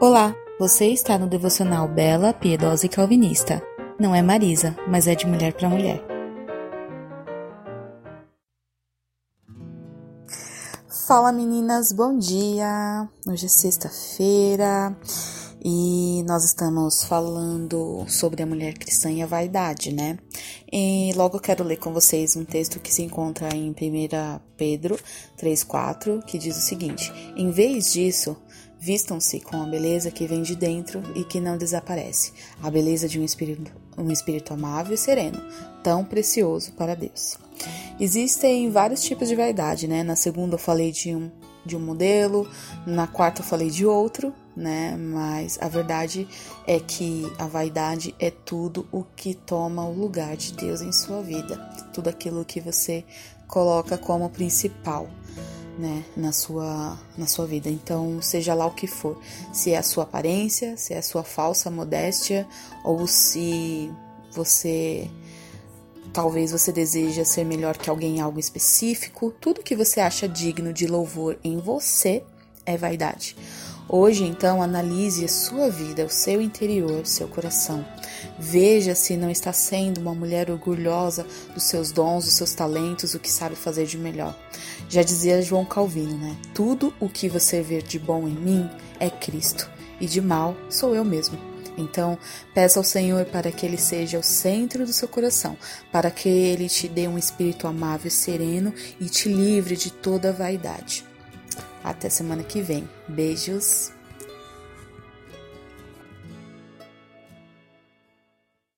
Olá, você está no devocional Bela, Piedosa e Calvinista. Não é Marisa, mas é de mulher para mulher. Fala meninas, bom dia! Hoje é sexta-feira e nós estamos falando sobre a mulher cristã e a vaidade, né? E logo quero ler com vocês um texto que se encontra em 1 Pedro 3,4, que diz o seguinte: Em vez disso, Vistam-se com a beleza que vem de dentro e que não desaparece, a beleza de um espírito, um espírito amável e sereno, tão precioso para Deus. Existem vários tipos de vaidade, né? Na segunda eu falei de um, de um modelo, na quarta eu falei de outro, né? Mas a verdade é que a vaidade é tudo o que toma o lugar de Deus em sua vida, tudo aquilo que você coloca como principal né, na sua, na sua vida. Então, seja lá o que for, se é a sua aparência, se é a sua falsa modéstia, ou se você talvez você deseja ser melhor que alguém em algo específico, tudo que você acha digno de louvor em você é vaidade. Hoje, então, analise a sua vida, o seu interior, o seu coração. Veja se não está sendo uma mulher orgulhosa dos seus dons, dos seus talentos, o que sabe fazer de melhor. Já dizia João Calvino, né? Tudo o que você vê de bom em mim é Cristo, e de mal sou eu mesmo. Então, peça ao Senhor para que Ele seja o centro do seu coração, para que Ele te dê um espírito amável e sereno e te livre de toda vaidade. Até semana que vem. Beijos.